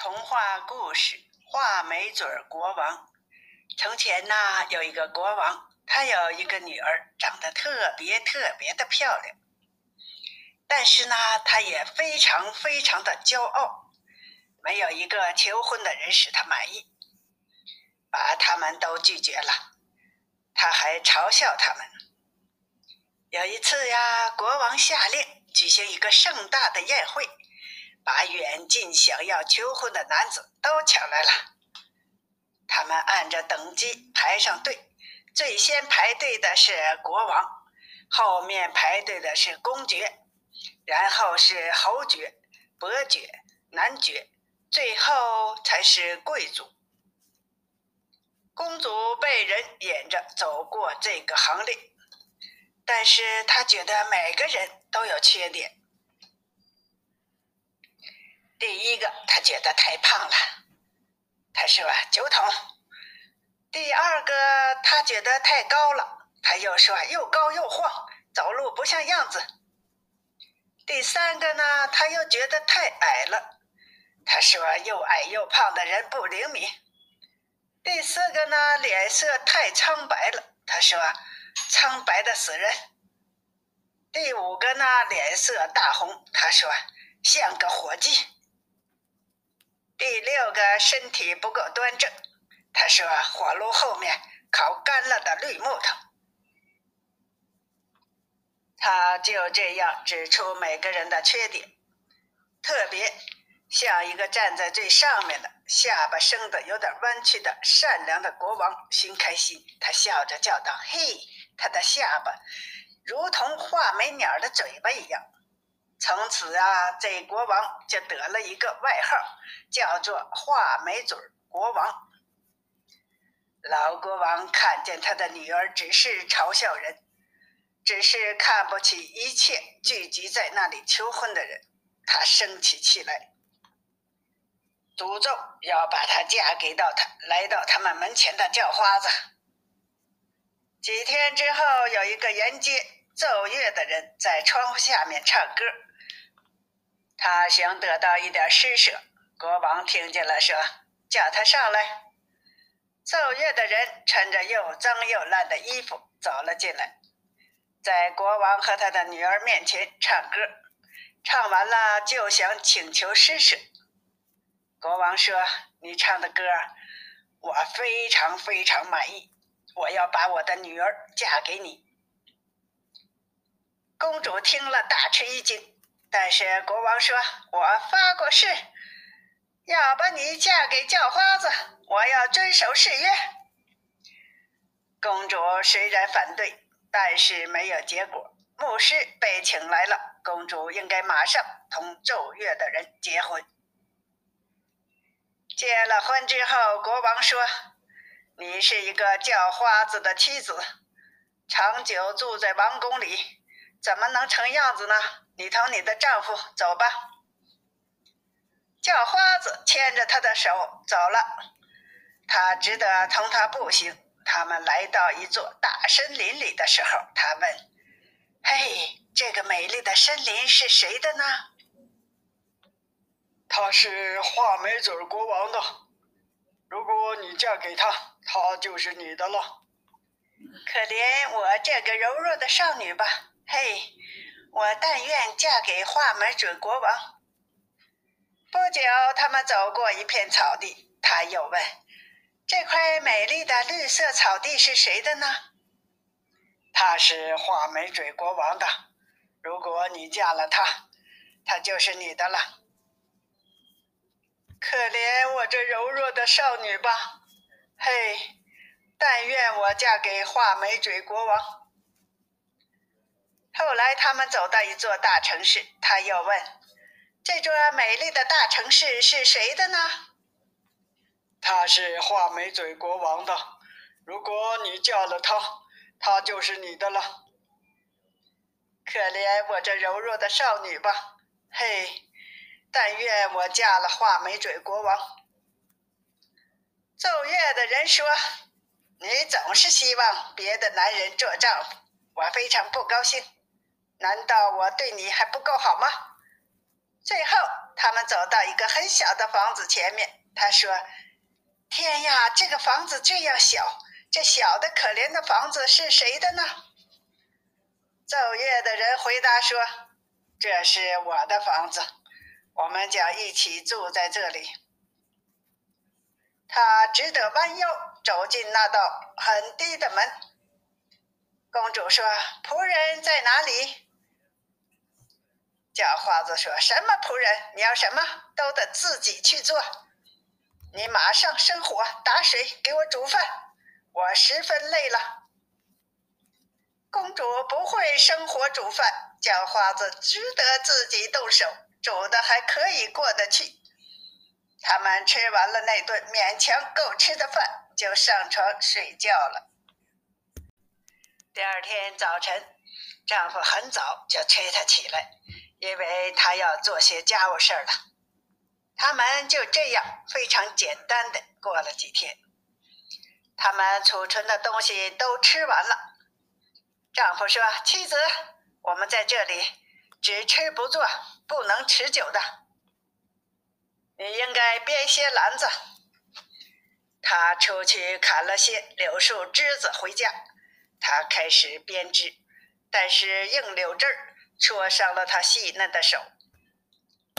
童话故事《画眉嘴国王》。从前呢，有一个国王，他有一个女儿，长得特别特别的漂亮。但是呢，他也非常非常的骄傲，没有一个求婚的人使他满意，把他们都拒绝了。他还嘲笑他们。有一次呀，国王下令举行一个盛大的宴会。把远近想要求婚的男子都抢来了，他们按着等级排上队，最先排队的是国王，后面排队的是公爵，然后是侯爵、伯爵、男爵，最后才是贵族。公主被人引着走过这个行列，但是她觉得每个人都有缺点。第一个，他觉得太胖了，他说酒桶。第二个，他觉得太高了，他又说又高又晃，走路不像样子。第三个呢，他又觉得太矮了，他说又矮又胖的人不灵敏。第四个呢，脸色太苍白了，他说苍白的死人。第五个呢，脸色大红，他说像个火鸡。第六个身体不够端正，他说：“火炉后面烤干了的绿木头。”他就这样指出每个人的缺点，特别像一个站在最上面的、下巴生的有点弯曲的善良的国王，心开心。他笑着叫道：“嘿，他的下巴如同画眉鸟的嘴巴一样。”从此啊，这国王就得了一个外号，叫做“画眉嘴国王”。老国王看见他的女儿只是嘲笑人，只是看不起一切聚集在那里求婚的人，他生起气来，诅咒要把她嫁给到他来到他们门前的叫花子。几天之后，有一个沿街奏乐的人在窗户下面唱歌。他想得到一点施舍，国王听见了，说：“叫他上来。”奏乐的人穿着又脏又烂的衣服走了进来，在国王和他的女儿面前唱歌，唱完了就想请求施舍。国王说：“你唱的歌，我非常非常满意，我要把我的女儿嫁给你。”公主听了大吃一惊。但是国王说：“我发过誓，要把你嫁给叫花子，我要遵守誓约。”公主虽然反对，但是没有结果。牧师被请来了，公主应该马上同奏乐的人结婚。结了婚之后，国王说：“你是一个叫花子的妻子，长久住在王宫里，怎么能成样子呢？”你同你的丈夫走吧。叫花子牵着她的手走了，他只得同他步行。他们来到一座大森林里的时候，他问：“嘿，这个美丽的森林是谁的呢？”“他是画眉嘴国王的。如果你嫁给他，他就是你的了。”“可怜我这个柔弱的少女吧。”“嘿。”我但愿嫁给画眉嘴国王。不久，他们走过一片草地，他又问：“这块美丽的绿色草地是谁的呢？”“他是画眉嘴国王的。如果你嫁了他，他就是你的了。”可怜我这柔弱的少女吧！嘿，但愿我嫁给画眉嘴国王。后来，他们走到一座大城市，他又问：“这座美丽的大城市是谁的呢？”“他是画眉嘴国王的。如果你嫁了他，他就是你的了。”可怜我这柔弱的少女吧！嘿，但愿我嫁了画眉嘴国王。奏乐的人说：“你总是希望别的男人做丈夫，我非常不高兴。”难道我对你还不够好吗？最后，他们走到一个很小的房子前面。他说：“天呀，这个房子这样小，这小的可怜的房子是谁的呢？”奏乐的人回答说：“这是我的房子，我们将一起住在这里。”他只得弯腰走进那道很低的门。公主说：“仆人在哪里？”叫花子说：“什么仆人？你要什么都得自己去做。你马上生火、打水，给我煮饭。我十分累了。”公主不会生火煮饭，叫花子只得自己动手，煮的还可以过得去。他们吃完了那顿勉强够吃的饭，就上床睡觉了。第二天早晨，丈夫很早就催她起来。因为他要做些家务事儿了，他们就这样非常简单的过了几天。他们储存的东西都吃完了。丈夫说：“妻子，我们在这里只吃不做，不能持久的。你应该编些篮子。”他出去砍了些柳树枝子回家，他开始编织，但是硬柳枝儿。戳伤了她细嫩的手。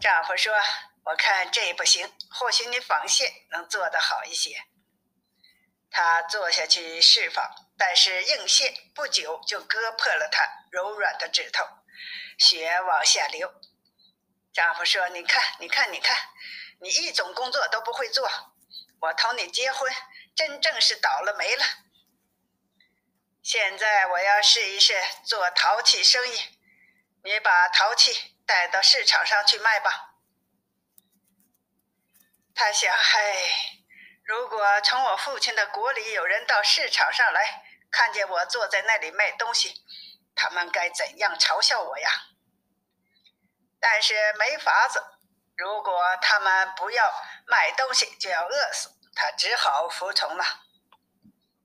丈夫说：“我看这不行，或许你纺线能做得好一些。”他坐下去试纺，但是硬线不久就割破了她柔软的指头，血往下流。丈夫说：“你看，你看，你看，你一种工作都不会做，我同你结婚真正是倒了霉了。现在我要试一试做陶器生意。”你把陶器带到市场上去卖吧。他想，唉，如果从我父亲的国里有人到市场上来，看见我坐在那里卖东西，他们该怎样嘲笑我呀？但是没法子，如果他们不要卖东西，就要饿死。他只好服从了。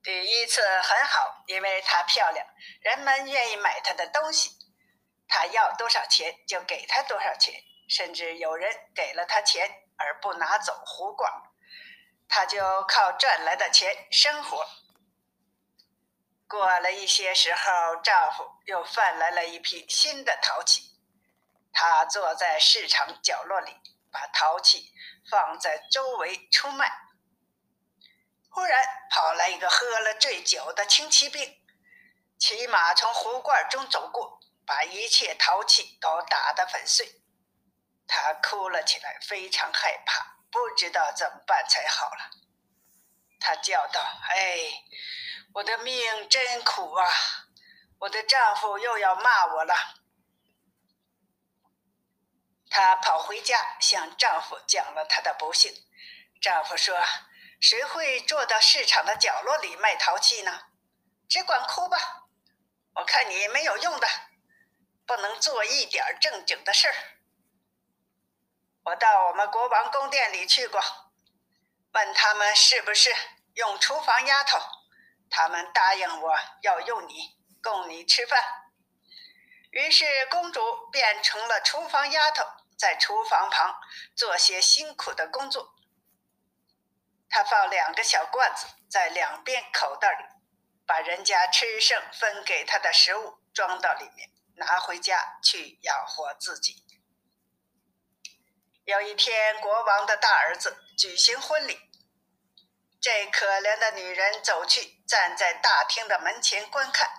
第一次很好，因为她漂亮，人们愿意买她的东西。他要多少钱就给他多少钱，甚至有人给了他钱而不拿走胡逛，他就靠赚来的钱生活。过了一些时候，丈夫又贩来了一批新的陶器，他坐在市场角落里，把陶器放在周围出卖。忽然跑来一个喝了醉酒的轻骑兵，骑马从壶罐中走过。把一切陶器都打得粉碎，他哭了起来，非常害怕，不知道怎么办才好了。他叫道：“哎，我的命真苦啊！我的丈夫又要骂我了。”她跑回家向丈夫讲了她的不幸。丈夫说：“谁会坐到市场的角落里卖陶器呢？只管哭吧，我看你没有用的。”不能做一点正经的事儿。我到我们国王宫殿里去过，问他们是不是用厨房丫头，他们答应我要用你供你吃饭。于是公主变成了厨房丫头，在厨房旁做些辛苦的工作。她放两个小罐子在两边口袋里，把人家吃剩分给她的食物装到里面。拿回家去养活自己。有一天，国王的大儿子举行婚礼，这可怜的女人走去，站在大厅的门前观看。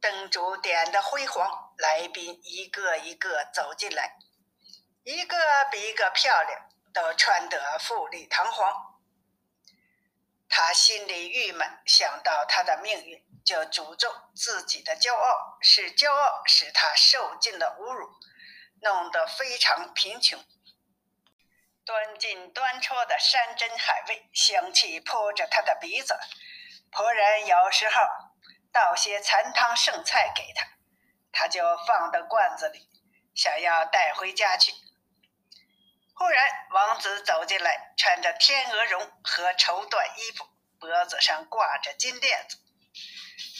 灯烛点得辉煌，来宾一个一个走进来，一个比一个漂亮，都穿得富丽堂皇。他心里郁闷，想到他的命运。就诅咒自己的骄傲，是骄傲使他受尽了侮辱，弄得非常贫穷。端进端出的山珍海味，香气扑着他的鼻子。仆人有时候倒些残汤剩菜给他，他就放到罐子里，想要带回家去。忽然，王子走进来，穿着天鹅绒和绸缎衣服，脖子上挂着金链子。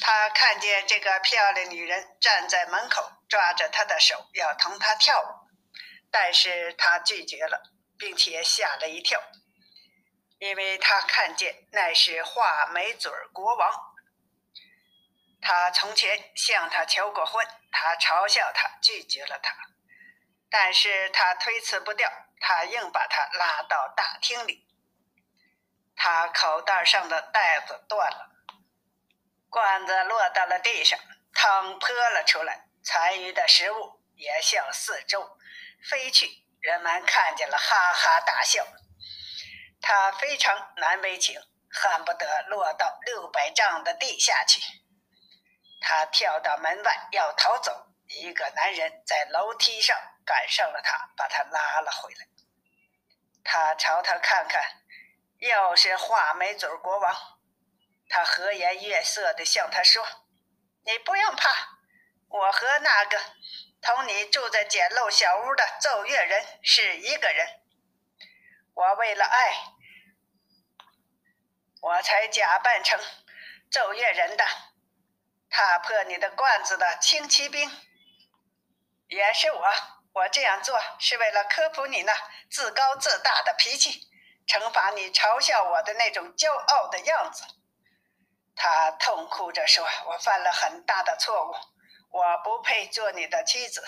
他看见这个漂亮女人站在门口，抓着他的手要同他跳舞。但是他拒绝了，并且吓了一跳，因为他看见那是画眉嘴国王。他从前向他求过婚，他嘲笑他，拒绝了他，但是他推辞不掉，他硬把他拉到大厅里。他口袋上的带子断了，罐子落到了地上，汤泼了出来，残余的食物也向四周飞去。人们看见了，哈哈大笑。他非常难为情，恨不得落到六百丈的地下去。他跳到门外要逃走，一个男人在楼梯上赶上了他，把他拉了回来。他朝他看看，又是画眉嘴国王。他和颜悦色地向他说：“你不用怕，我和那个同你住在简陋小屋的奏乐人是一个人。我为了爱，我才假扮成奏乐人的。”踏破你的罐子的轻骑兵，也是我。我这样做是为了科普你那自高自大的脾气，惩罚你嘲笑我的那种骄傲的样子。他痛哭着说：“我犯了很大的错误，我不配做你的妻子。”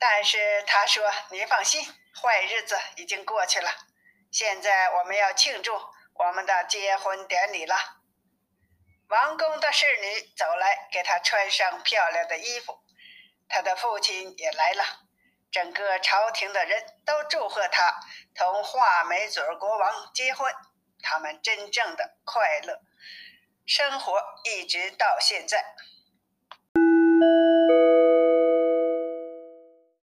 但是他说：“你放心，坏日子已经过去了，现在我们要庆祝我们的结婚典礼了。”王宫的侍女走来，给他穿上漂亮的衣服。他的父亲也来了，整个朝廷的人都祝贺他同画眉嘴国王结婚。他们真正的快乐生活，一直到现在。